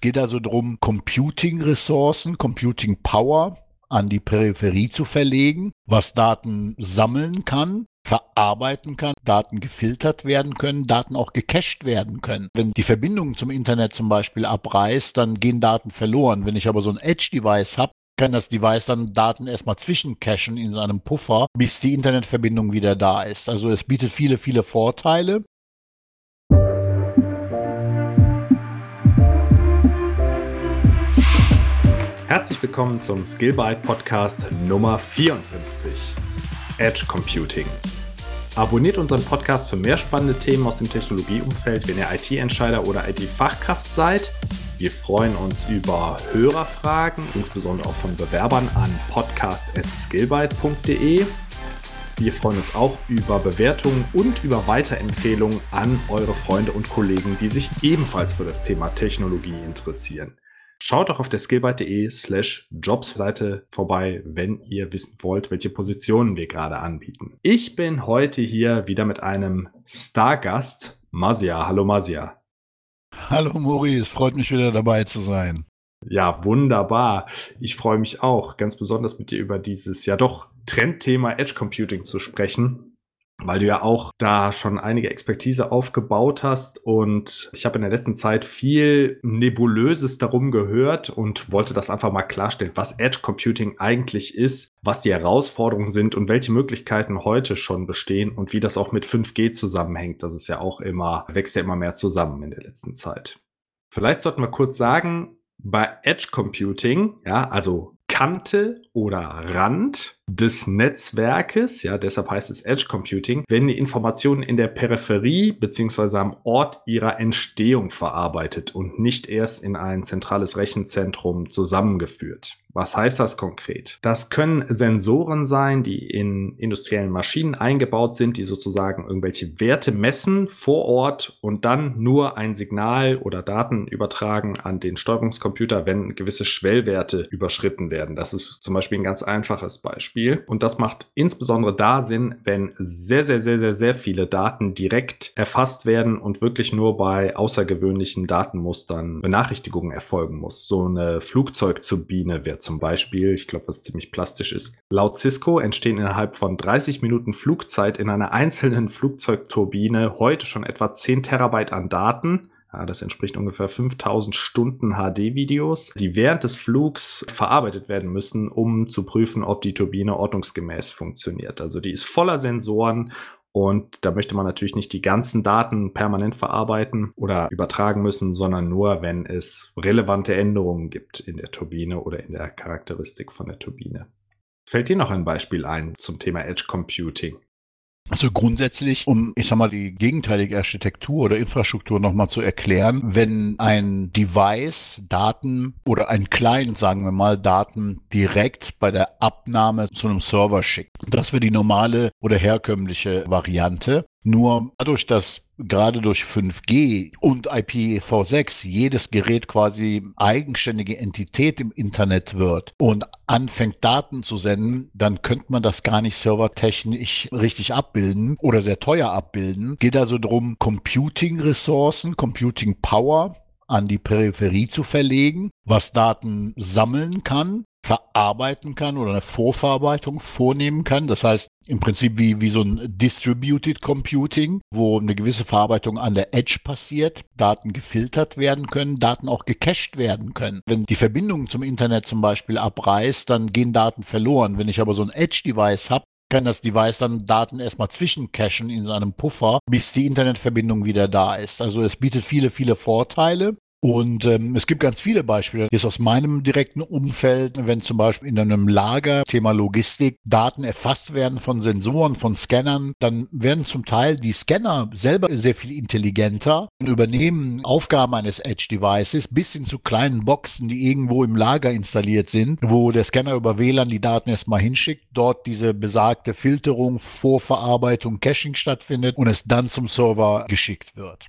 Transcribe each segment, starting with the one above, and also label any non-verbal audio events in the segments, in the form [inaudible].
Geht also darum, Computing-Ressourcen, Computing-Power an die Peripherie zu verlegen, was Daten sammeln kann, verarbeiten kann, Daten gefiltert werden können, Daten auch gecached werden können. Wenn die Verbindung zum Internet zum Beispiel abreißt, dann gehen Daten verloren. Wenn ich aber so ein Edge-Device habe, kann das Device dann Daten erstmal zwischencachen in seinem Puffer, bis die Internetverbindung wieder da ist. Also es bietet viele, viele Vorteile. Herzlich willkommen zum Skillbyte Podcast Nummer 54. Edge Computing. Abonniert unseren Podcast für mehr spannende Themen aus dem Technologieumfeld, wenn ihr IT-Entscheider oder IT-Fachkraft seid. Wir freuen uns über Hörerfragen, insbesondere auch von Bewerbern an podcast.skillbyte.de. Wir freuen uns auch über Bewertungen und über Weiterempfehlungen an eure Freunde und Kollegen, die sich ebenfalls für das Thema Technologie interessieren. Schaut auch auf der skillbyte.de slash Jobs-Seite vorbei, wenn ihr wissen wollt, welche Positionen wir gerade anbieten. Ich bin heute hier wieder mit einem Stargast, Masia. Hallo Masia. Hallo Maurice, freut mich wieder dabei zu sein. Ja, wunderbar. Ich freue mich auch, ganz besonders mit dir über dieses ja doch Trendthema Edge Computing zu sprechen weil du ja auch da schon einige Expertise aufgebaut hast und ich habe in der letzten Zeit viel Nebulöses darum gehört und wollte das einfach mal klarstellen, was Edge Computing eigentlich ist, was die Herausforderungen sind und welche Möglichkeiten heute schon bestehen und wie das auch mit 5G zusammenhängt. Das ist ja auch immer, wächst ja immer mehr zusammen in der letzten Zeit. Vielleicht sollten wir kurz sagen, bei Edge Computing, ja, also Kante oder Rand des Netzwerkes, ja, deshalb heißt es Edge Computing, werden die Informationen in der Peripherie beziehungsweise am Ort ihrer Entstehung verarbeitet und nicht erst in ein zentrales Rechenzentrum zusammengeführt. Was heißt das konkret? Das können Sensoren sein, die in industriellen Maschinen eingebaut sind, die sozusagen irgendwelche Werte messen vor Ort und dann nur ein Signal oder Daten übertragen an den Steuerungscomputer, wenn gewisse Schwellwerte überschritten werden. Das ist zum Beispiel ein ganz einfaches Beispiel. Und das macht insbesondere da Sinn, wenn sehr, sehr, sehr, sehr, sehr viele Daten direkt erfasst werden und wirklich nur bei außergewöhnlichen Datenmustern Benachrichtigungen erfolgen muss. So eine Flugzeugturbine wird zum Beispiel, ich glaube, was ziemlich plastisch ist. Laut Cisco entstehen innerhalb von 30 Minuten Flugzeit in einer einzelnen Flugzeugturbine heute schon etwa 10 Terabyte an Daten. Ja, das entspricht ungefähr 5000 Stunden HD-Videos, die während des Flugs verarbeitet werden müssen, um zu prüfen, ob die Turbine ordnungsgemäß funktioniert. Also die ist voller Sensoren und da möchte man natürlich nicht die ganzen Daten permanent verarbeiten oder übertragen müssen, sondern nur, wenn es relevante Änderungen gibt in der Turbine oder in der Charakteristik von der Turbine. Fällt dir noch ein Beispiel ein zum Thema Edge Computing? Also grundsätzlich, um, ich sag mal, die gegenteilige Architektur oder Infrastruktur nochmal zu erklären, wenn ein Device Daten oder ein Client, sagen wir mal, Daten direkt bei der Abnahme zu einem Server schickt. Das wäre die normale oder herkömmliche Variante. Nur dadurch, dass gerade durch 5G und IPv6 jedes Gerät quasi eigenständige Entität im Internet wird und anfängt Daten zu senden, dann könnte man das gar nicht servertechnisch richtig abbilden oder sehr teuer abbilden. Geht also darum, Computing-Ressourcen, Computing-Power an die Peripherie zu verlegen, was Daten sammeln kann verarbeiten kann oder eine Vorverarbeitung vornehmen kann. Das heißt im Prinzip wie, wie so ein Distributed Computing, wo eine gewisse Verarbeitung an der Edge passiert, Daten gefiltert werden können, Daten auch gecached werden können. Wenn die Verbindung zum Internet zum Beispiel abreißt, dann gehen Daten verloren. Wenn ich aber so ein Edge-Device habe, kann das Device dann Daten erstmal zwischencachen in seinem Puffer, bis die Internetverbindung wieder da ist. Also es bietet viele, viele Vorteile. Und ähm, es gibt ganz viele Beispiele. Jetzt aus meinem direkten Umfeld, wenn zum Beispiel in einem Lager, Thema Logistik, Daten erfasst werden von Sensoren, von Scannern, dann werden zum Teil die Scanner selber sehr viel intelligenter und übernehmen Aufgaben eines Edge-Devices bis hin zu kleinen Boxen, die irgendwo im Lager installiert sind, wo der Scanner über WLAN die Daten erstmal hinschickt, dort diese besagte Filterung, Vorverarbeitung, Caching stattfindet und es dann zum Server geschickt wird.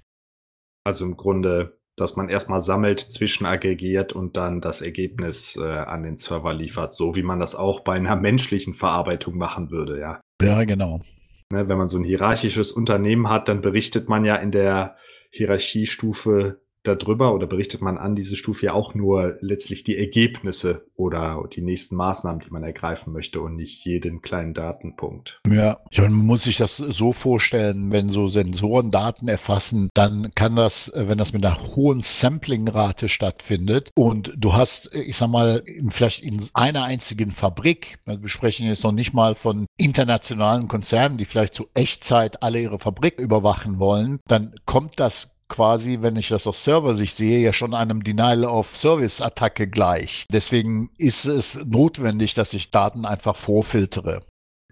Also im Grunde dass man erstmal sammelt, zwischenaggregiert und dann das Ergebnis äh, an den Server liefert, so wie man das auch bei einer [laughs] menschlichen Verarbeitung machen würde, ja. Ja, genau. Ne, wenn man so ein hierarchisches Unternehmen hat, dann berichtet man ja in der Hierarchiestufe darüber oder berichtet man an diese Stufe ja auch nur letztlich die Ergebnisse oder die nächsten Maßnahmen, die man ergreifen möchte und nicht jeden kleinen Datenpunkt. Ja, man muss sich das so vorstellen, wenn so Sensoren Daten erfassen, dann kann das, wenn das mit einer hohen Samplingrate stattfindet und du hast, ich sag mal, vielleicht in einer einzigen Fabrik, wir sprechen jetzt noch nicht mal von internationalen Konzernen, die vielleicht zu Echtzeit alle ihre Fabrik überwachen wollen, dann kommt das quasi, wenn ich das aus Serversicht sehe, ja schon einem Denial-of-Service-Attacke gleich. Deswegen ist es notwendig, dass ich Daten einfach vorfiltere.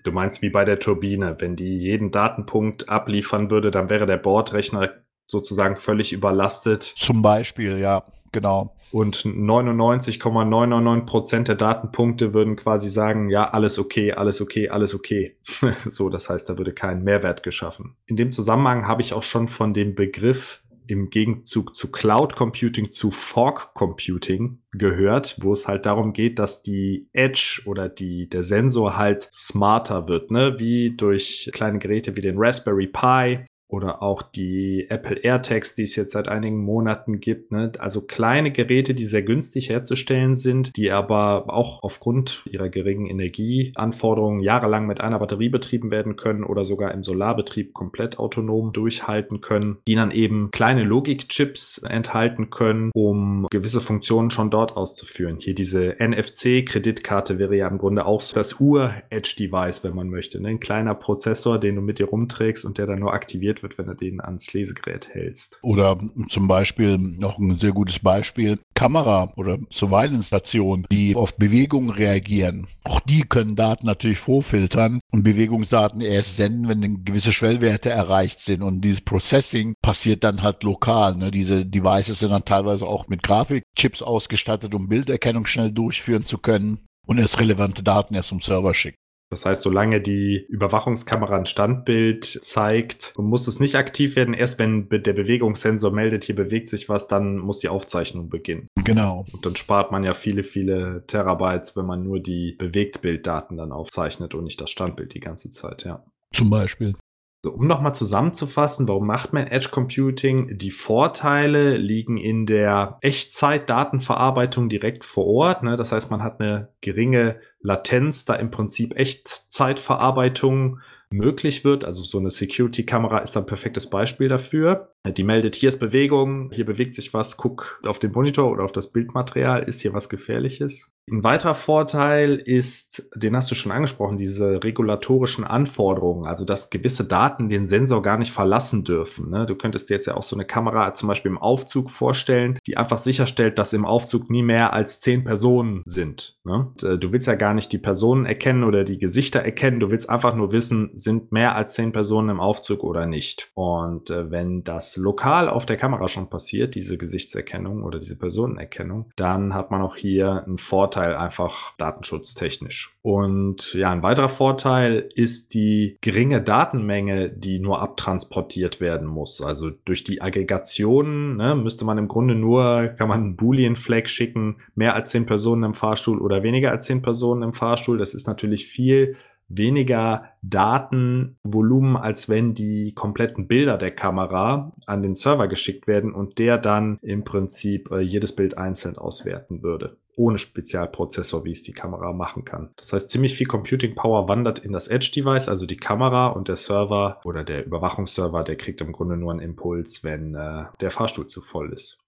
Du meinst wie bei der Turbine, wenn die jeden Datenpunkt abliefern würde, dann wäre der Bordrechner sozusagen völlig überlastet. Zum Beispiel, ja, genau. Und 99,999 Prozent der Datenpunkte würden quasi sagen, ja, alles okay, alles okay, alles okay. [laughs] so, das heißt, da würde kein Mehrwert geschaffen. In dem Zusammenhang habe ich auch schon von dem Begriff im Gegenzug zu Cloud Computing zu Fork Computing gehört, wo es halt darum geht, dass die Edge oder die, der Sensor halt smarter wird, ne? wie durch kleine Geräte wie den Raspberry Pi oder auch die Apple AirTags, die es jetzt seit einigen Monaten gibt. Ne? Also kleine Geräte, die sehr günstig herzustellen sind, die aber auch aufgrund ihrer geringen Energieanforderungen jahrelang mit einer Batterie betrieben werden können oder sogar im Solarbetrieb komplett autonom durchhalten können, die dann eben kleine Logikchips enthalten können, um gewisse Funktionen schon dort auszuführen. Hier diese NFC-Kreditkarte wäre ja im Grunde auch das Ur-Edge-Device, wenn man möchte. Ne? Ein kleiner Prozessor, den du mit dir rumträgst und der dann nur aktiviert aktiviert wird, wenn du den ans Lesegerät hältst. Oder zum Beispiel noch ein sehr gutes Beispiel, Kamera oder Surveillance-Stationen, die auf Bewegungen reagieren. Auch die können Daten natürlich vorfiltern und Bewegungsdaten erst senden, wenn gewisse Schwellwerte erreicht sind. Und dieses Processing passiert dann halt lokal. Ne? Diese Devices sind dann teilweise auch mit Grafikchips ausgestattet, um Bilderkennung schnell durchführen zu können und erst relevante Daten erst zum Server schicken. Das heißt, solange die Überwachungskamera ein Standbild zeigt, muss es nicht aktiv werden. Erst wenn der Bewegungssensor meldet, hier bewegt sich was, dann muss die Aufzeichnung beginnen. Genau. Und dann spart man ja viele, viele Terabytes, wenn man nur die Bewegtbilddaten dann aufzeichnet und nicht das Standbild die ganze Zeit, ja. Zum Beispiel. So, um nochmal zusammenzufassen, warum macht man Edge Computing? Die Vorteile liegen in der Echtzeit-Datenverarbeitung direkt vor Ort. Ne? Das heißt, man hat eine geringe Latenz, da im Prinzip Echtzeitverarbeitung möglich wird. Also so eine Security-Kamera ist ein perfektes Beispiel dafür. Die meldet, hier ist Bewegung, hier bewegt sich was, guck auf den Monitor oder auf das Bildmaterial, ist hier was Gefährliches. Ein weiterer Vorteil ist, den hast du schon angesprochen, diese regulatorischen Anforderungen, also dass gewisse Daten den Sensor gar nicht verlassen dürfen. Ne? Du könntest dir jetzt ja auch so eine Kamera zum Beispiel im Aufzug vorstellen, die einfach sicherstellt, dass im Aufzug nie mehr als zehn Personen sind. Ne? Und, äh, du willst ja gar nicht die Personen erkennen oder die Gesichter erkennen, du willst einfach nur wissen, sind mehr als zehn Personen im Aufzug oder nicht. Und äh, wenn das lokal auf der Kamera schon passiert, diese Gesichtserkennung oder diese Personenerkennung, dann hat man auch hier einen Vorteil einfach datenschutztechnisch. Und ja, ein weiterer Vorteil ist die geringe Datenmenge, die nur abtransportiert werden muss. Also durch die Aggregationen ne, müsste man im Grunde nur, kann man einen Boolean-Flag schicken, mehr als zehn Personen im Fahrstuhl oder weniger als zehn Personen im Fahrstuhl. Das ist natürlich viel weniger Datenvolumen, als wenn die kompletten Bilder der Kamera an den Server geschickt werden und der dann im Prinzip äh, jedes Bild einzeln auswerten würde. Ohne Spezialprozessor, wie es die Kamera machen kann. Das heißt, ziemlich viel Computing Power wandert in das Edge-Device, also die Kamera und der Server oder der Überwachungsserver, der kriegt im Grunde nur einen Impuls, wenn äh, der Fahrstuhl zu voll ist.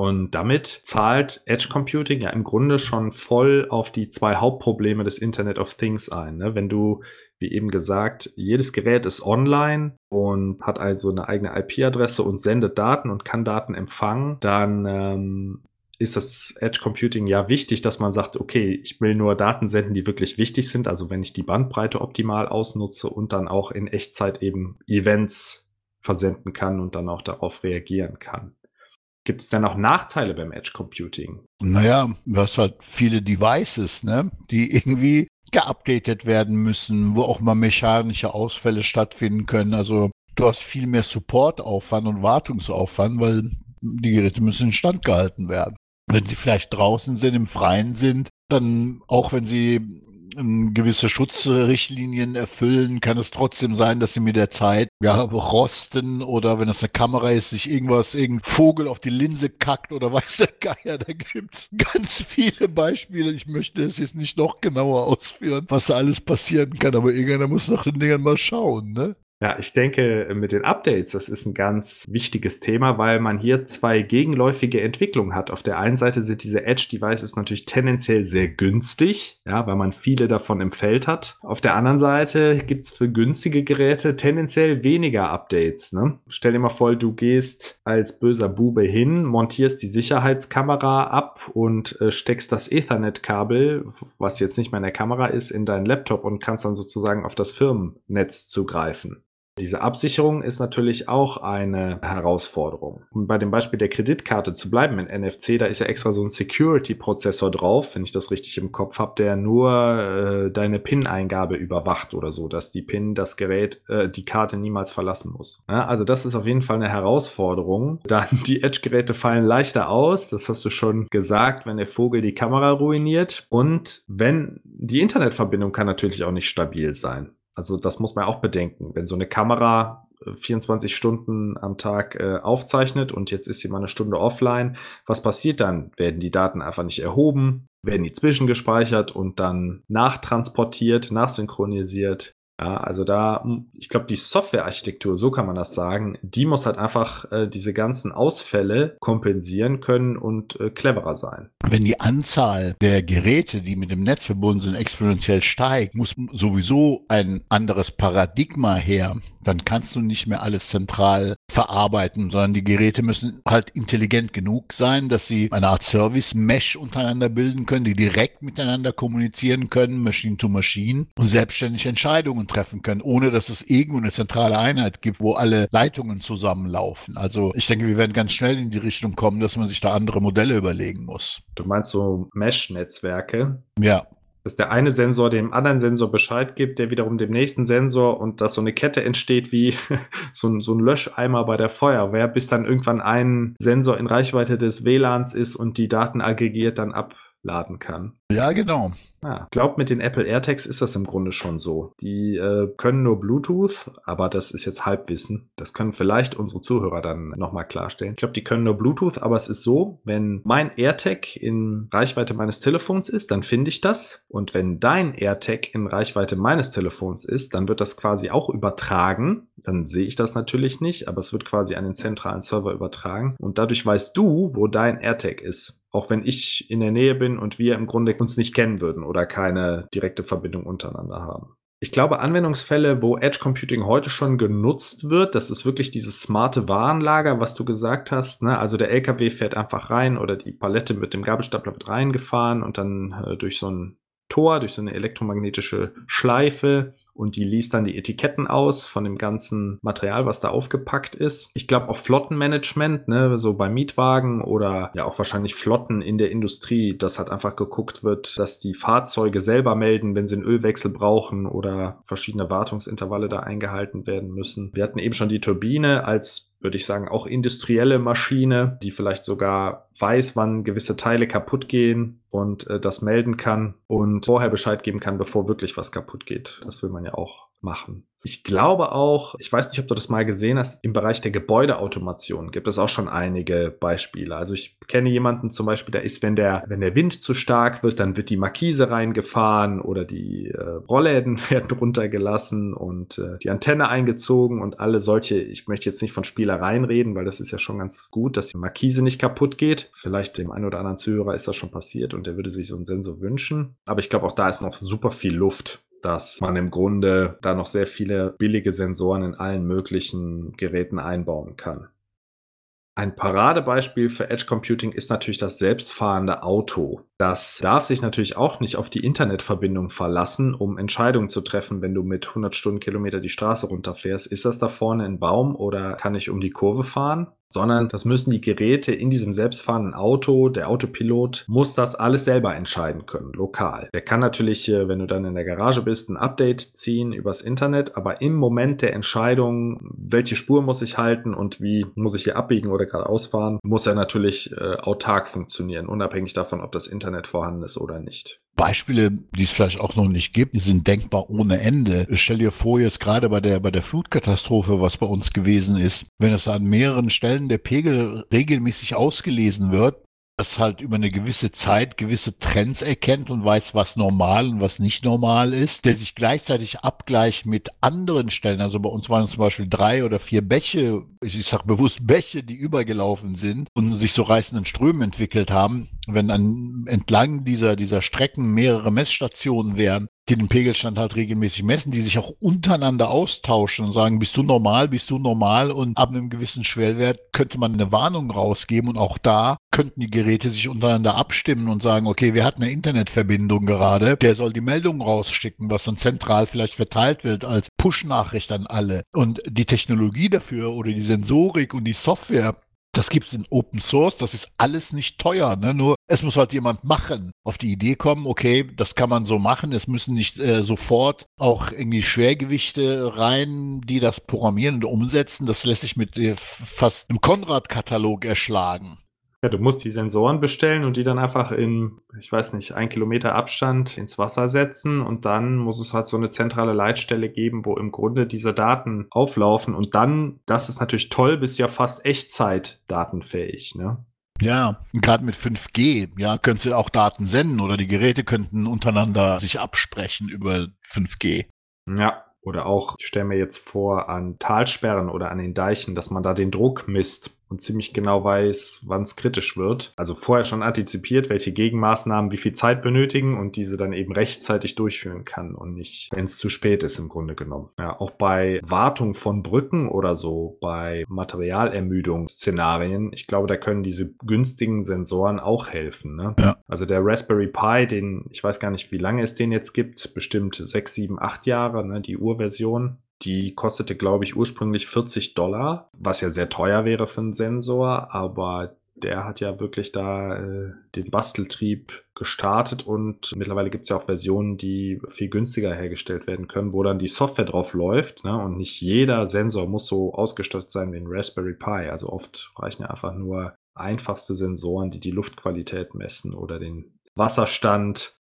Und damit zahlt Edge Computing ja im Grunde schon voll auf die zwei Hauptprobleme des Internet of Things ein. Ne? Wenn du, wie eben gesagt, jedes Gerät ist online und hat also eine eigene IP-Adresse und sendet Daten und kann Daten empfangen, dann ähm, ist das Edge Computing ja wichtig, dass man sagt, okay, ich will nur Daten senden, die wirklich wichtig sind. Also wenn ich die Bandbreite optimal ausnutze und dann auch in Echtzeit eben Events versenden kann und dann auch darauf reagieren kann. Gibt es denn auch Nachteile beim Edge Computing? Naja, du hast halt viele Devices, ne, die irgendwie geupdatet werden müssen, wo auch mal mechanische Ausfälle stattfinden können. Also du hast viel mehr Supportaufwand und Wartungsaufwand, weil die Geräte müssen instand gehalten werden. Wenn sie vielleicht draußen sind, im Freien sind, dann auch wenn sie gewisse Schutzrichtlinien erfüllen, kann es trotzdem sein, dass sie mit der Zeit ja rosten oder wenn es eine Kamera ist, sich irgendwas, irgendein Vogel auf die Linse kackt oder [laughs] weiß der Geier. Da gibt's ganz viele Beispiele. Ich möchte es jetzt nicht noch genauer ausführen, was da alles passieren kann, aber irgendeiner muss nach den Dingern mal schauen, ne? Ja, ich denke, mit den Updates, das ist ein ganz wichtiges Thema, weil man hier zwei gegenläufige Entwicklungen hat. Auf der einen Seite sind diese Edge-Devices natürlich tendenziell sehr günstig, ja, weil man viele davon im Feld hat. Auf der anderen Seite gibt's für günstige Geräte tendenziell weniger Updates. Ne? Stell dir mal vor, du gehst als böser Bube hin, montierst die Sicherheitskamera ab und äh, steckst das Ethernet-Kabel, was jetzt nicht mehr in der Kamera ist, in deinen Laptop und kannst dann sozusagen auf das Firmennetz zugreifen. Diese Absicherung ist natürlich auch eine Herausforderung. Um bei dem Beispiel der Kreditkarte zu bleiben in NFC, da ist ja extra so ein Security-Prozessor drauf, wenn ich das richtig im Kopf habe, der nur äh, deine PIN-Eingabe überwacht oder so, dass die PIN das Gerät, äh, die Karte niemals verlassen muss. Ja, also das ist auf jeden Fall eine Herausforderung. Dann die Edge-Geräte fallen leichter aus, das hast du schon gesagt, wenn der Vogel die Kamera ruiniert. Und wenn die Internetverbindung kann natürlich auch nicht stabil sein. Also das muss man auch bedenken. Wenn so eine Kamera 24 äh, Stunden am Tag äh, aufzeichnet und jetzt ist sie mal eine Stunde offline, was passiert dann? Werden die Daten einfach nicht erhoben? Werden die zwischengespeichert und dann nachtransportiert, nachsynchronisiert? Ja, also da, hm, ich glaube, die Softwarearchitektur, so kann man das sagen, die muss halt einfach äh, diese ganzen Ausfälle kompensieren können und äh, cleverer sein. Wenn die Anzahl der Geräte, die mit dem Netz verbunden sind, exponentiell steigt, muss sowieso ein anderes Paradigma her. Dann kannst du nicht mehr alles zentral verarbeiten, sondern die Geräte müssen halt intelligent genug sein, dass sie eine Art Service-Mesh untereinander bilden können, die direkt miteinander kommunizieren können, Machine to Machine und selbstständig Entscheidungen treffen können, ohne dass es irgendwo eine zentrale Einheit gibt, wo alle Leitungen zusammenlaufen. Also ich denke, wir werden ganz schnell in die Richtung kommen, dass man sich da andere Modelle überlegen muss. Du meinst so Mesh-Netzwerke? Ja dass der eine Sensor dem anderen Sensor Bescheid gibt, der wiederum dem nächsten Sensor und dass so eine Kette entsteht wie [laughs] so, ein, so ein Löscheimer bei der Feuerwehr, bis dann irgendwann ein Sensor in Reichweite des WLANs ist und die Daten aggregiert dann abladen kann. Ja, genau. Ja, glaub, mit den Apple AirTags ist das im Grunde schon so. Die äh, können nur Bluetooth, aber das ist jetzt Halbwissen. Das können vielleicht unsere Zuhörer dann nochmal klarstellen. Ich glaube, die können nur Bluetooth, aber es ist so, wenn mein AirTag in Reichweite meines Telefons ist, dann finde ich das. Und wenn dein AirTag in Reichweite meines Telefons ist, dann wird das quasi auch übertragen. Dann sehe ich das natürlich nicht, aber es wird quasi an den zentralen Server übertragen. Und dadurch weißt du, wo dein AirTag ist auch wenn ich in der Nähe bin und wir im Grunde uns nicht kennen würden oder keine direkte Verbindung untereinander haben. Ich glaube, Anwendungsfälle, wo Edge Computing heute schon genutzt wird, das ist wirklich dieses smarte Warenlager, was du gesagt hast. Ne? Also der LKW fährt einfach rein oder die Palette mit dem Gabelstapler wird reingefahren und dann äh, durch so ein Tor, durch so eine elektromagnetische Schleife und die liest dann die Etiketten aus von dem ganzen Material, was da aufgepackt ist. Ich glaube auch Flottenmanagement, ne, so bei Mietwagen oder ja auch wahrscheinlich Flotten in der Industrie, dass halt einfach geguckt wird, dass die Fahrzeuge selber melden, wenn sie einen Ölwechsel brauchen oder verschiedene Wartungsintervalle da eingehalten werden müssen. Wir hatten eben schon die Turbine als würde ich sagen, auch industrielle Maschine, die vielleicht sogar weiß, wann gewisse Teile kaputt gehen und äh, das melden kann und vorher Bescheid geben kann, bevor wirklich was kaputt geht. Das will man ja auch machen. Ich glaube auch, ich weiß nicht, ob du das mal gesehen hast, im Bereich der Gebäudeautomation gibt es auch schon einige Beispiele. Also ich kenne jemanden zum Beispiel, der ist, wenn der, wenn der Wind zu stark wird, dann wird die Markise reingefahren oder die äh, Rollläden [laughs] werden runtergelassen und äh, die Antenne eingezogen und alle solche, ich möchte jetzt nicht von Spielereien reden, weil das ist ja schon ganz gut, dass die Markise nicht kaputt geht. Vielleicht dem einen oder anderen Zuhörer ist das schon passiert und der würde sich so einen Sensor wünschen. Aber ich glaube, auch da ist noch super viel Luft dass man im Grunde da noch sehr viele billige Sensoren in allen möglichen Geräten einbauen kann. Ein Paradebeispiel für Edge Computing ist natürlich das selbstfahrende Auto. Das darf sich natürlich auch nicht auf die Internetverbindung verlassen, um Entscheidungen zu treffen, wenn du mit 100 Stundenkilometer die Straße runterfährst. Ist das da vorne ein Baum oder kann ich um die Kurve fahren? Sondern das müssen die Geräte in diesem selbstfahrenden Auto, der Autopilot muss das alles selber entscheiden können, lokal. Der kann natürlich, wenn du dann in der Garage bist, ein Update ziehen übers Internet, aber im Moment der Entscheidung, welche Spur muss ich halten und wie muss ich hier abbiegen oder geradeaus fahren, muss er natürlich äh, autark funktionieren, unabhängig davon, ob das Internet vorhanden ist oder nicht. Beispiele, die es vielleicht auch noch nicht gibt, die sind denkbar ohne Ende. Stell dir vor, jetzt gerade bei der, bei der Flutkatastrophe, was bei uns gewesen ist, wenn es an mehreren Stellen der Pegel regelmäßig ausgelesen wird, das halt über eine gewisse Zeit gewisse Trends erkennt und weiß, was normal und was nicht normal ist, der sich gleichzeitig abgleicht mit anderen Stellen. Also bei uns waren es zum Beispiel drei oder vier Bäche, ich sage bewusst Bäche, die übergelaufen sind und sich so reißenden Strömen entwickelt haben. Wenn an, entlang dieser, dieser Strecken mehrere Messstationen wären, die den Pegelstand halt regelmäßig messen, die sich auch untereinander austauschen und sagen, bist du normal, bist du normal und ab einem gewissen Schwellwert könnte man eine Warnung rausgeben und auch da könnten die Geräte sich untereinander abstimmen und sagen, okay, wir hatten eine Internetverbindung gerade, der soll die Meldung rausschicken, was dann zentral vielleicht verteilt wird als Push-Nachricht an alle. Und die Technologie dafür oder die Sensorik und die Software das gibt es in Open Source, das ist alles nicht teuer, ne? nur es muss halt jemand machen, auf die Idee kommen, okay, das kann man so machen, es müssen nicht äh, sofort auch irgendwie Schwergewichte rein, die das programmieren und umsetzen, das lässt sich mit äh, fast einem Konrad-Katalog erschlagen. Ja, du musst die Sensoren bestellen und die dann einfach in, ich weiß nicht, ein Kilometer Abstand ins Wasser setzen und dann muss es halt so eine zentrale Leitstelle geben, wo im Grunde diese Daten auflaufen und dann, das ist natürlich toll, bist ja fast Echtzeit datenfähig, ne? Ja, gerade mit 5G, ja, könntest du auch Daten senden oder die Geräte könnten untereinander sich absprechen über 5G. Ja, oder auch, ich stelle mir jetzt vor, an Talsperren oder an den Deichen, dass man da den Druck misst und ziemlich genau weiß, wann es kritisch wird. Also vorher schon antizipiert, welche Gegenmaßnahmen wie viel Zeit benötigen und diese dann eben rechtzeitig durchführen kann und nicht, wenn es zu spät ist im Grunde genommen. Ja, auch bei Wartung von Brücken oder so, bei Materialermüdungsszenarien, ich glaube, da können diese günstigen Sensoren auch helfen. Ne? Ja. Also der Raspberry Pi, den, ich weiß gar nicht, wie lange es den jetzt gibt, bestimmt sechs, sieben, acht Jahre, ne, die Urversion die kostete, glaube ich, ursprünglich 40 Dollar, was ja sehr teuer wäre für einen Sensor, aber der hat ja wirklich da äh, den Basteltrieb gestartet und mittlerweile gibt es ja auch Versionen, die viel günstiger hergestellt werden können, wo dann die Software drauf läuft ne? und nicht jeder Sensor muss so ausgestattet sein wie ein Raspberry Pi. Also oft reichen ja einfach nur einfachste Sensoren, die die Luftqualität messen oder den Wasserstand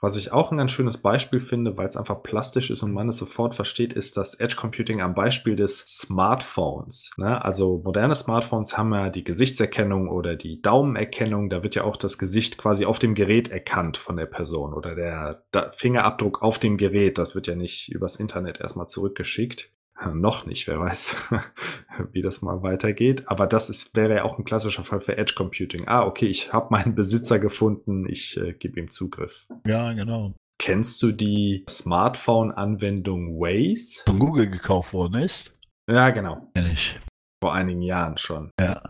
was ich auch ein ganz schönes Beispiel finde, weil es einfach plastisch ist und man es sofort versteht, ist das Edge Computing am Beispiel des Smartphones. Ne? Also moderne Smartphones haben ja die Gesichtserkennung oder die Daumenerkennung. Da wird ja auch das Gesicht quasi auf dem Gerät erkannt von der Person oder der Fingerabdruck auf dem Gerät. Das wird ja nicht übers Internet erstmal zurückgeschickt. Noch nicht, wer weiß, [laughs] wie das mal weitergeht. Aber das ist, wäre ja auch ein klassischer Fall für Edge Computing. Ah, okay, ich habe meinen Besitzer gefunden, ich äh, gebe ihm Zugriff. Ja, genau. Kennst du die Smartphone-Anwendung Waze? Von Google gekauft worden ist? Ja, genau. Kenn ich. Vor einigen Jahren schon. Ja.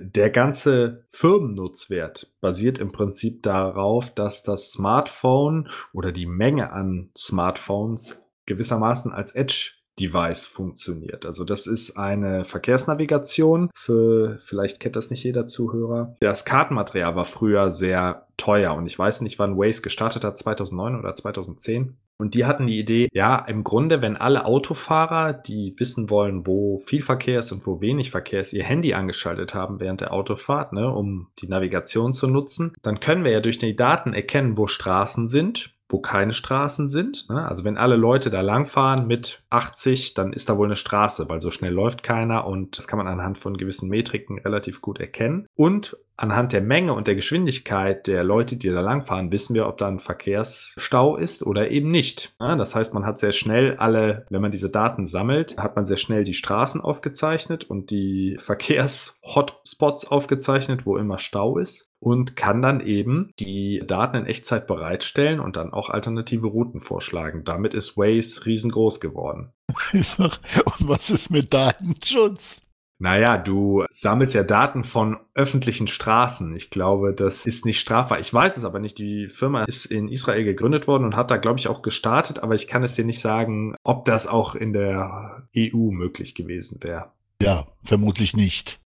Der ganze Firmennutzwert basiert im Prinzip darauf, dass das Smartphone oder die Menge an Smartphones gewissermaßen als Edge Device funktioniert. Also das ist eine Verkehrsnavigation für, vielleicht kennt das nicht jeder Zuhörer. Das Kartenmaterial war früher sehr teuer und ich weiß nicht, wann Waze gestartet hat, 2009 oder 2010. Und die hatten die Idee, ja, im Grunde, wenn alle Autofahrer, die wissen wollen, wo viel Verkehr ist und wo wenig Verkehr ist, ihr Handy angeschaltet haben während der Autofahrt, ne, um die Navigation zu nutzen, dann können wir ja durch die Daten erkennen, wo Straßen sind wo keine Straßen sind. Ne? Also wenn alle Leute da langfahren mit 80, dann ist da wohl eine Straße, weil so schnell läuft keiner und das kann man anhand von gewissen Metriken relativ gut erkennen. Und anhand der Menge und der Geschwindigkeit der Leute, die da langfahren, wissen wir, ob da ein Verkehrsstau ist oder eben nicht. Ja, das heißt, man hat sehr schnell alle, wenn man diese Daten sammelt, hat man sehr schnell die Straßen aufgezeichnet und die Verkehrs-Hotspots aufgezeichnet, wo immer Stau ist und kann dann eben die Daten in Echtzeit bereitstellen und dann auch alternative Routen vorschlagen. Damit ist Waze riesengroß geworden. [laughs] Und was ist mit Datenschutz? Naja, du sammelst ja Daten von öffentlichen Straßen. Ich glaube, das ist nicht strafbar. Ich weiß es aber nicht. Die Firma ist in Israel gegründet worden und hat da, glaube ich, auch gestartet, aber ich kann es dir nicht sagen, ob das auch in der EU möglich gewesen wäre. Ja, vermutlich nicht.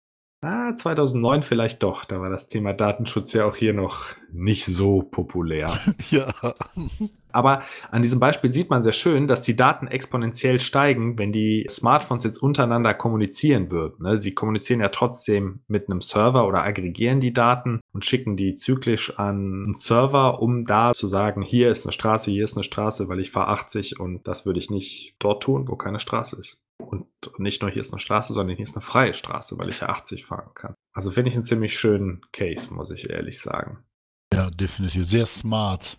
Ah, 2009 vielleicht doch. Da war das Thema Datenschutz ja auch hier noch nicht so populär. [laughs] Ja. Aber an diesem Beispiel sieht man sehr schön, dass die Daten exponentiell steigen, wenn die Smartphones jetzt untereinander kommunizieren würden. ne? Sie kommunizieren ja trotzdem mit einem Server oder aggregieren die Daten und schicken die zyklisch an einen Server, um da zu sagen, hier ist eine Straße, hier ist eine Straße, weil ich fahre 80 und das würde ich nicht dort tun, wo keine Straße ist. Und nicht nur hier ist eine Straße, sondern hier ist eine freie Straße, weil ich ja 80 fahren kann. Also finde ich einen ziemlich schönen Case, muss ich ehrlich sagen. Ja, definitiv. Sehr smart.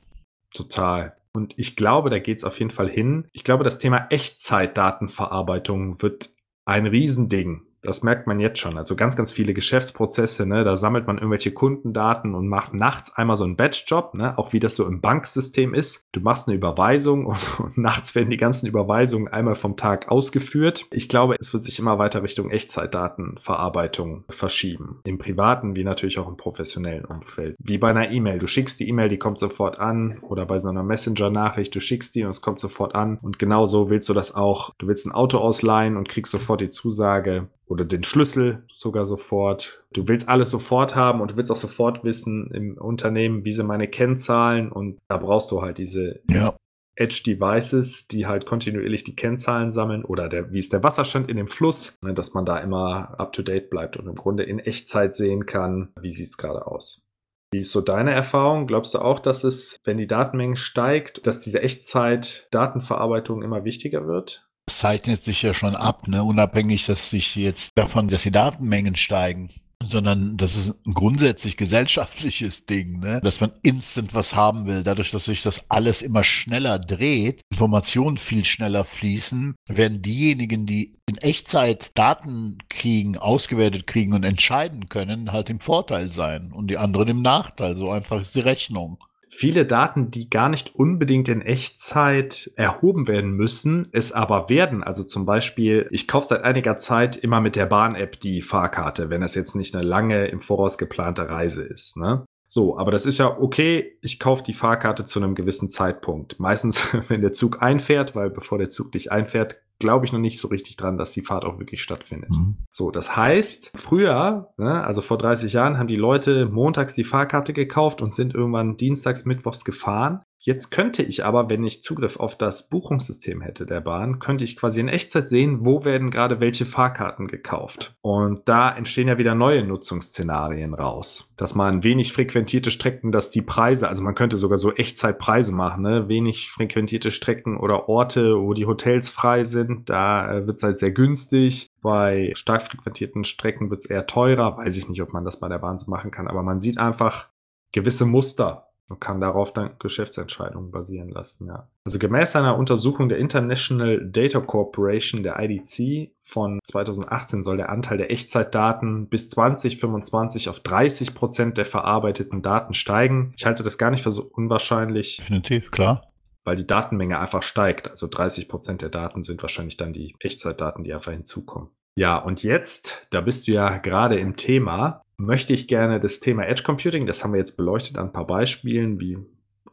Total. Und ich glaube, da geht es auf jeden Fall hin. Ich glaube, das Thema Echtzeitdatenverarbeitung wird ein Riesending. Das merkt man jetzt schon. Also ganz, ganz viele Geschäftsprozesse, ne? da sammelt man irgendwelche Kundendaten und macht nachts einmal so einen Batch-Job, ne? auch wie das so im Banksystem ist. Du machst eine Überweisung [laughs] und, und, nachts werden die ganzen Überweisungen einmal vom Tag ausgeführt. Ich glaube, es wird sich immer weiter Richtung Echtzeitdatenverarbeitung verschieben. Im privaten wie natürlich auch im professionellen Umfeld. Wie bei einer E-Mail. Du schickst die E-Mail, die kommt sofort an oder bei so einer Messenger-Nachricht, du schickst die und es kommt sofort an. Und genauso willst du das auch. Du willst ein Auto ausleihen und kriegst sofort die Zusage, oder den Schlüssel sogar sofort. Du willst alles sofort haben und du willst auch sofort wissen im Unternehmen, wie sind meine Kennzahlen und da brauchst du halt diese Ja. Edge Devices, die halt kontinuierlich die Kennzahlen sammeln oder der, wie ist der Wasserstand in dem Fluss, ne, dass man da immer up to date bleibt und im Grunde in Echtzeit sehen kann, wie sieht es gerade aus. Wie ist so deine Erfahrung? Glaubst du auch, dass es, wenn die Datenmenge steigt, dass diese Echtzeit-Datenverarbeitung immer wichtiger wird? Das zeichnet sich ja schon ab, ne? unabhängig, dass sich jetzt davon, dass die Datenmengen steigen, sondern das ist ein grundsätzlich gesellschaftliches Ding, ne? dass man instant was haben will. Dadurch, dass sich das alles immer schneller dreht, Informationen viel schneller fließen, werden diejenigen, die in Echtzeit Daten kriegen, ausgewertet kriegen und entscheiden können, halt im Vorteil sein und die anderen im Nachteil. So einfach ist die Rechnung viele Daten, die gar nicht unbedingt in Echtzeit erhoben werden müssen, es aber werden. Also zum Beispiel, ich kaufe seit einiger Zeit immer mit der Bahn-App die Fahrkarte, wenn es jetzt nicht eine lange im Voraus geplante Reise ist. Ne? So, aber das ist ja okay, ich kaufe die Fahrkarte zu einem gewissen Zeitpunkt. Meistens, [laughs] wenn der Zug einfährt, weil bevor der Zug dich einfährt, glaube ich noch nicht so richtig dran, dass die Fahrt auch wirklich stattfindet. Mhm. So, das heißt, früher, ne, also vor 30 Jahren, haben die Leute montags die Fahrkarte gekauft und sind irgendwann dienstags, mittwochs gefahren. Jetzt könnte ich aber, wenn ich Zugriff auf das Buchungssystem hätte der Bahn, könnte ich quasi in Echtzeit sehen, wo werden gerade welche Fahrkarten gekauft. Und da entstehen ja wieder neue Nutzungsszenarien raus. Dass man wenig frequentierte Strecken, dass die Preise, also man könnte sogar so Echtzeitpreise machen, ne? wenig frequentierte Strecken oder Orte, wo die Hotels frei sind, da äh, wird es halt sehr günstig. Bei stark frequentierten Strecken wird es eher teurer. Weiß ich nicht, ob man das bei der Bahn so machen kann, aber man sieht einfach gewisse Muster und kann darauf dann Geschäftsentscheidungen basieren lassen, ja. Also gemäß einer Untersuchung der International Data Corporation, der IDC, von 2018 soll der Anteil der Echtzeitdaten bis 2025 auf 30 Prozent der verarbeiteten Daten steigen. Ich halte das gar nicht für so unwahrscheinlich. Definitiv, klar. Weil die Datenmenge einfach steigt. Also 30 Prozent der Daten sind wahrscheinlich dann die Echtzeitdaten, die einfach hinzukommen. Ja, und jetzt, da bist du ja gerade im Thema, möchte ich gerne das Thema Edge Computing, das haben wir jetzt beleuchtet an ein paar Beispielen, wie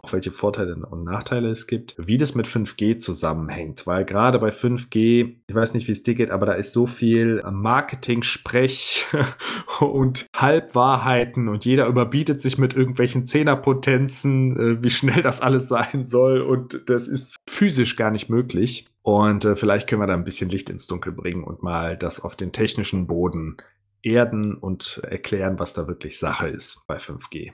auf welche Vorteile und Nachteile es gibt, wie das mit 5G zusammenhängt. Weil gerade bei 5G, ich weiß nicht, wie es dir geht, aber da ist so viel Marketing-Sprech [laughs] und Halbwahrheiten und jeder überbietet sich mit irgendwelchen Zehnerpotenzen, äh, wie schnell das alles sein soll und das ist physisch gar nicht möglich. Und äh, vielleicht können wir da ein bisschen Licht ins Dunkel bringen und mal das auf den technischen Boden erden und erklären, was da wirklich Sache ist bei 5G.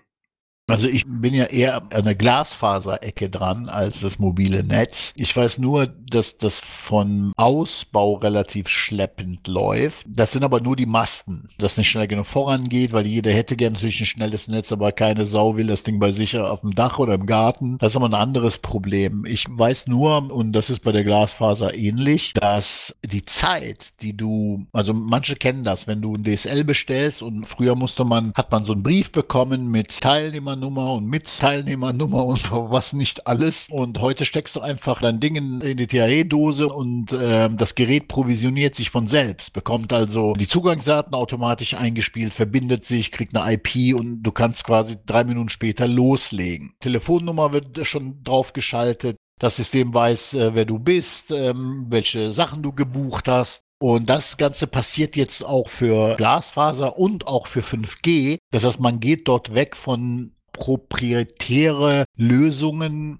Also ich bin ja eher an der Glasfaserecke dran als das mobile Netz. Ich weiß nur, dass das von Ausbau relativ schleppend läuft. Das sind aber nur die Masten, das nicht schnell genug vorangeht, weil jeder hätte gern natürlich ein schnelles Netz, aber keine Sau will das Ding bei sich auf dem Dach oder im Garten. Das ist aber ein anderes Problem. Ich weiß nur, und das ist bei der Glasfaser ähnlich, dass die Zeit, die du, also manche kennen das, wenn du ein DSL bestellst und früher musste man, hat man so einen Brief bekommen mit Teilnehmern Teilnehmernummer und Mitteilnehmernummer und [laughs] was nicht alles. Und heute steckst du einfach dein Ding in, in die TAE-Dose und äh, das Gerät provisioniert sich von selbst, bekommt also die Zugangsdaten automatisch eingespielt, verbindet sich, kriegt eine IP und du kannst quasi drei Minuten später loslegen. Telefonnummer wird schon draufgeschaltet. Das System weiß, äh, wer du bist, ähm, welche Sachen du gebucht hast. Und das Ganze passiert jetzt auch für Glasfaser und auch für 5G. Das heißt, man geht dort weg von proprietäre Lösungen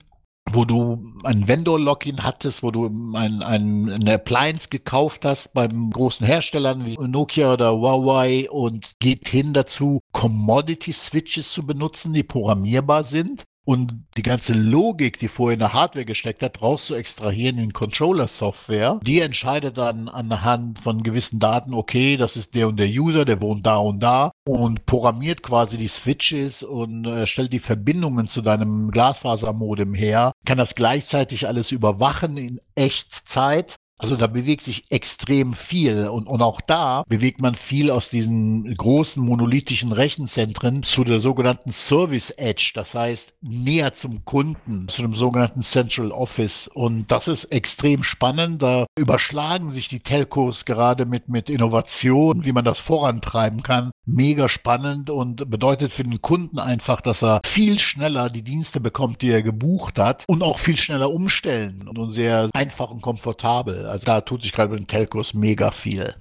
wo du ein Vendor-Login hattest, wo du ein, ein, eine Appliance gekauft hast beim großen Herstellern wie Nokia oder Huawei und geht hin dazu, Commodity-Switches zu benutzen, die programmierbar sind und die ganze Logik, die vorher in der Hardware gesteckt hat, raus zu extrahieren in Controller-Software. Die entscheidet dann anhand von gewissen Daten, okay, das ist der und der User, der wohnt da und da und programmiert quasi die Switches und äh, stellt die Verbindungen zu deinem Glasfasermodem her, kann das gleichzeitig alles überwachen in Echtzeit also da bewegt sich extrem viel und, und auch da bewegt man viel aus diesen großen monolithischen Rechenzentren zu der sogenannten Service Edge, das heißt näher zum Kunden, zu dem sogenannten Central Office. Und das ist extrem spannend. Da überschlagen sich die Telcos gerade mit, mit Innovation, wie man das vorantreiben kann. Mega spannend und bedeutet für den Kunden einfach, dass er viel schneller die Dienste bekommt, die er gebucht hat und auch viel schneller umstellen und sehr einfach und komfortabel. Also da tut sich gerade mit den Telcos mega viel.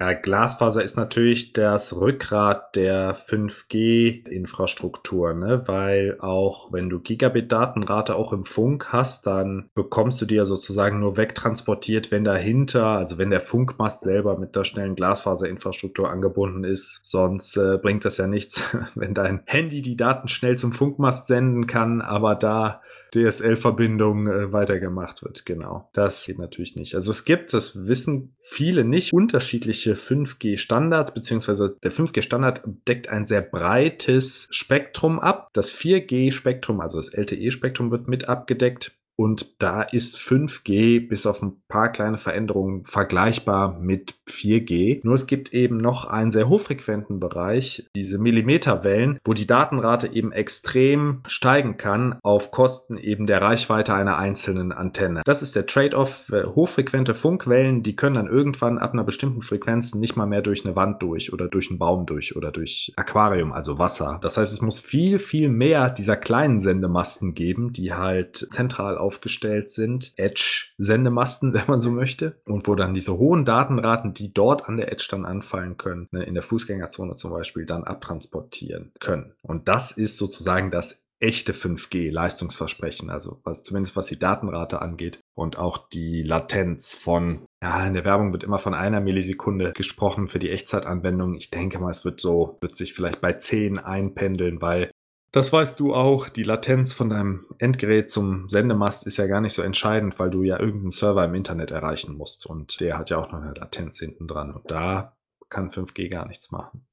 Ja, Glasfaser ist natürlich das Rückgrat der 5G-Infrastruktur, ne? weil auch wenn du Gigabit-Datenrate auch im Funk hast, dann bekommst du die ja sozusagen nur wegtransportiert, wenn dahinter, also wenn der Funkmast selber mit der schnellen Glasfaserinfrastruktur angebunden ist. Sonst äh, bringt das ja nichts, [laughs] wenn dein Handy die Daten schnell zum Funkmast senden kann, aber da DSL-Verbindung äh, weitergemacht wird. Genau. Das geht natürlich nicht. Also es gibt, das wissen viele nicht, unterschiedliche 5G-Standards, beziehungsweise der 5G-Standard deckt ein sehr breites Spektrum ab. Das 4G-Spektrum, also das LTE-Spektrum wird mit abgedeckt. Und da ist 5G bis auf ein paar kleine Veränderungen vergleichbar mit 4G. Nur es gibt eben noch einen sehr hochfrequenten Bereich, diese Millimeterwellen, wo die Datenrate eben extrem steigen kann auf Kosten eben der Reichweite einer einzelnen Antenne. Das ist der Trade-off. Hochfrequente Funkwellen, die können dann irgendwann ab einer bestimmten Frequenz nicht mal mehr durch eine Wand durch oder durch einen Baum durch oder durch Aquarium, also Wasser. Das heißt, es muss viel, viel mehr dieser kleinen Sendemasten geben, die halt zentral aufgestellt sind. Edge-Sendemasten, [laughs] wenn man so möchte. Und wo dann diese hohen Datenraten, die dort an der Edge dann anfallen können, ne, in der Fußgängerzone zum Beispiel, dann abtransportieren können. Und das ist sozusagen das echte 5G Leistungsversprechen, also was zumindest was die Datenrate angeht und auch die Latenz von ja, in der Werbung wird immer von einer Millisekunde gesprochen für die Echtzeitanwendung. Ich denke mal, es wird so, wird sich vielleicht bei 10 einpendeln, weil das weißt du auch. Die Latenz von deinem Endgerät zum Sendemast ist ja gar nicht so entscheidend, weil du ja irgendeinen Server im Internet erreichen musst. Und der hat ja auch noch eine Latenz hinten dran. Und da kann 5G gar nichts machen.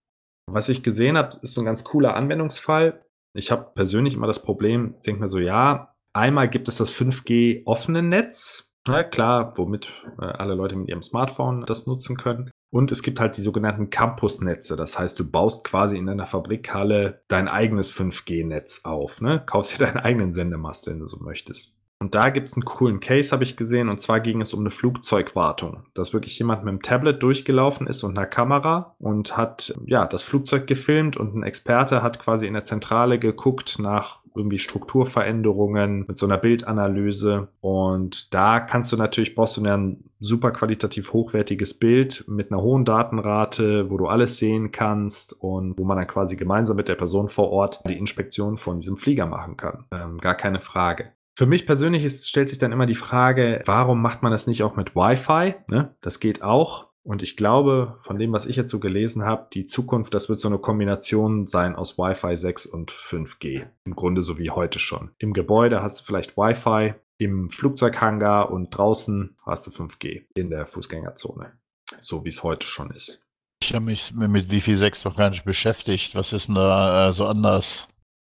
Was ich gesehen habe, ist so ein ganz cooler Anwendungsfall. Ich habe persönlich immer das Problem, denke mir so, ja, einmal gibt es das 5G offene Netz. Ja, klar, womit äh, alle Leute mit ihrem Smartphone das nutzen können. Und es gibt halt die sogenannten Campusnetze. Das heißt, du baust quasi in deiner Fabrikhalle dein eigenes 5G-Netz auf. Ne? Kaufst dir deinen eigenen Sendemast, wenn du so möchtest. Und da gibt es einen coolen Case, habe ich gesehen. Und zwar ging es um eine Flugzeugwartung. Dass wirklich jemand mit dem Tablet durchgelaufen ist und einer Kamera und hat ja das Flugzeug gefilmt und ein Experte hat quasi in der Zentrale geguckt nach irgendwie Strukturveränderungen mit so einer Bildanalyse. Und da kannst du natürlich, brauchst du ein super qualitativ hochwertiges Bild mit einer hohen Datenrate, wo du alles sehen kannst und wo man dann quasi gemeinsam mit der Person vor Ort die Inspektion von diesem Flieger machen kann. Ähm, gar keine Frage. Für mich persönlich ist, stellt sich dann immer die Frage, warum macht man das nicht auch mit Wi-Fi? Ne? Das geht auch. Und ich glaube, von dem, was ich jetzt so gelesen habe, die Zukunft, das wird so eine Kombination sein aus Wi-Fi 6 und 5G. Im Grunde so wie heute schon. Im Gebäude hast du vielleicht Wi-Fi, im Flugzeughangar und draußen hast du 5G in der Fußgängerzone. So wie es heute schon ist. Ich habe mich mit Wi-Fi 6 noch gar nicht beschäftigt. Was ist denn da äh, so anders?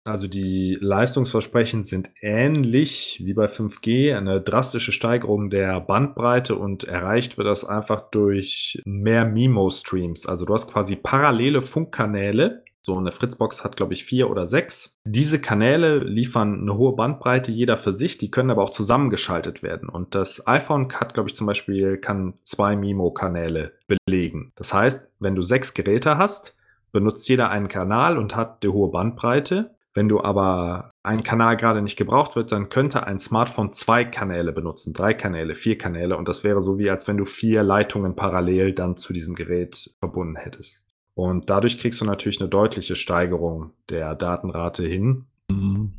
Also die Leistungsversprechen sind ähnlich wie bei 5G, eine drastische Steigerung der Bandbreite und erreicht wird das einfach durch mehr MIMO-Streams. Also du hast quasi parallele Funkkanäle. So eine Fritzbox hat, glaube ich, vier oder sechs. Diese Kanäle liefern eine hohe Bandbreite, jeder für sich. Die können aber auch zusammengeschaltet werden. Und das iPhone hat, glaube ich, zum Beispiel, kann zwei MIMO-Kanäle belegen. Das heißt, wenn du sechs Geräte hast, benutzt jeder einen Kanal und hat die hohe Bandbreite. Wenn du aber ein Kanal gerade nicht gebraucht wird, dann könnte ein Smartphone zwei Kanäle benutzen, drei Kanäle, vier Kanäle und das wäre so wie, als wenn du vier Leitungen parallel dann zu diesem Gerät verbunden hättest. Und dadurch kriegst du natürlich eine deutliche Steigerung der Datenrate hin. Mhm.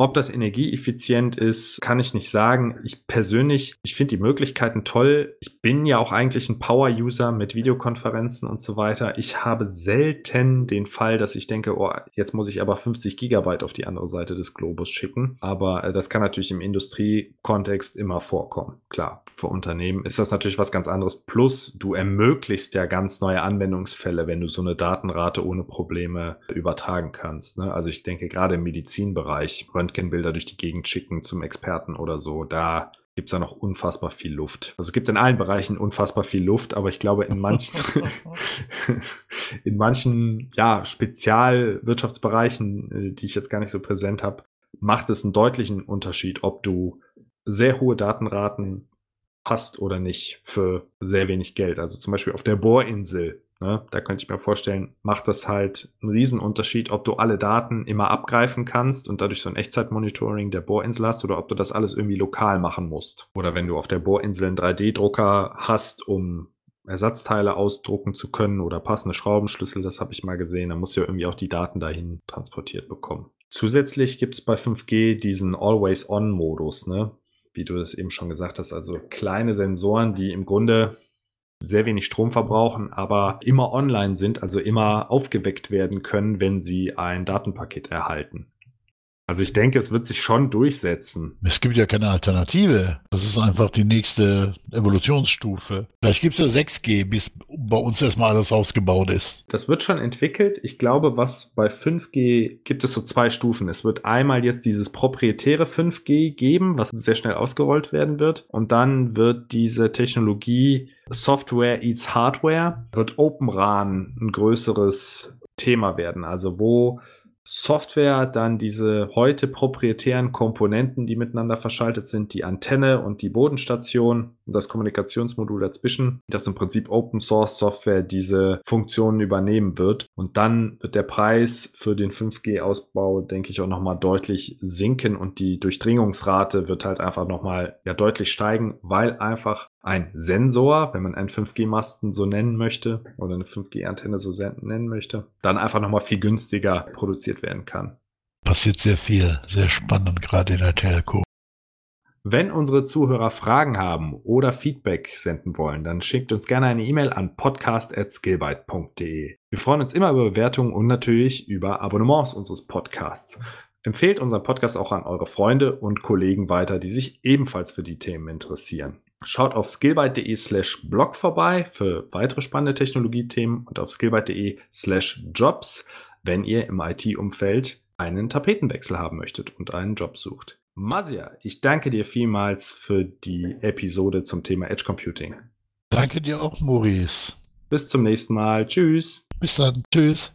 Ob das energieeffizient ist, kann ich nicht sagen. Ich persönlich, ich finde die Möglichkeiten toll. Ich bin ja auch eigentlich ein Power-User mit Videokonferenzen und so weiter. Ich habe selten den Fall, dass ich denke, oh, jetzt muss ich aber 50 Gigabyte auf die andere Seite des Globus schicken. Aber äh, das kann natürlich im Industriekontext immer vorkommen. Klar, für Unternehmen ist das natürlich was ganz anderes. Plus, du ermöglichst ja ganz neue Anwendungsfälle, wenn du so eine Datenrate ohne Probleme übertragen kannst. Ne? Also ich denke gerade im Medizinbereich, Röntgenbilder durch die Gegend schicken zum Experten oder so, da gibt es ja noch unfassbar viel Luft. Also es gibt in allen Bereichen unfassbar viel Luft, aber ich glaube, in manchen, [laughs] in manchen ja, Spezialwirtschaftsbereichen, äh, die ich jetzt gar nicht so präsent habe, macht es einen deutlichen Unterschied, ob du sehr hohe Datenraten hast oder nicht für sehr wenig Geld. Also zum Beispiel auf der Bohrinsel Ne? Da könnte ich mir vorstellen, macht das halt einen Riesenunterschied, ob du alle Daten immer abgreifen kannst und dadurch so ein Echtzeitmonitoring der Bohrinsel hast oder ob du das alles irgendwie lokal machen musst. Oder wenn du auf der Bohrinsel einen 3D-Drucker hast, um Ersatzteile ausdrucken zu können oder passende Schraubenschlüssel, das habe ich mal gesehen, dann musst du ja irgendwie auch die Daten dahin transportiert bekommen. Zusätzlich gibt es bei 5G diesen Always-On-Modus, ne? wie du das eben schon gesagt hast, also kleine Sensoren, die im Grunde sehr wenig Strom verbrauchen, aber immer online sind, also immer aufgeweckt werden können, wenn sie ein Datenpaket erhalten. Also ich denke, es wird sich schon durchsetzen. Es gibt ja keine Alternative. Das ist einfach die nächste Evolutionsstufe. Vielleicht gibt es ja 6G, bis bei uns erstmal alles ausgebaut ist. Das wird schon entwickelt. Ich glaube, was bei 5G gibt es so zwei Stufen. Es wird einmal jetzt dieses proprietäre 5G geben, was sehr schnell ausgerollt werden wird. Und dann wird diese Technologie Software eats Hardware, wird Open RAN ein größeres Thema werden. Also wo Software, dann diese heute proprietären Komponenten, die miteinander verschaltet sind, die Antenne und die Bodenstation und das Kommunikationsmodul dazwischen, das im Prinzip Open Source Software diese Funktionen übernehmen wird. Und dann wird der Preis für den 5G-Ausbau, denke ich, auch nochmal deutlich sinken und die Durchdringungsrate wird halt einfach nochmal ja, deutlich steigen, weil einfach ein Sensor, wenn man einen 5G-Masten so nennen möchte oder eine 5G-Antenne so nennen möchte, dann einfach nochmal viel günstiger produziert werden kann. Passiert sehr viel, sehr spannend, gerade in der Telco. Wenn unsere Zuhörer Fragen haben oder Feedback senden wollen, dann schickt uns gerne eine E-Mail an podcast.skillbyte.de. Wir freuen uns immer über Bewertungen und natürlich über Abonnements unseres Podcasts. Empfehlt unseren Podcast auch an eure Freunde und Kollegen weiter, die sich ebenfalls für die Themen interessieren. Schaut auf skillbyte.de slash blog vorbei für weitere spannende Technologiethemen und auf skillbyte.de slash jobs, wenn ihr im IT-Umfeld einen Tapetenwechsel haben möchtet und einen Job sucht. Masia, ich danke dir vielmals für die Episode zum Thema Edge Computing. Danke dir auch, Maurice. Bis zum nächsten Mal. Tschüss. Bis dann. Tschüss.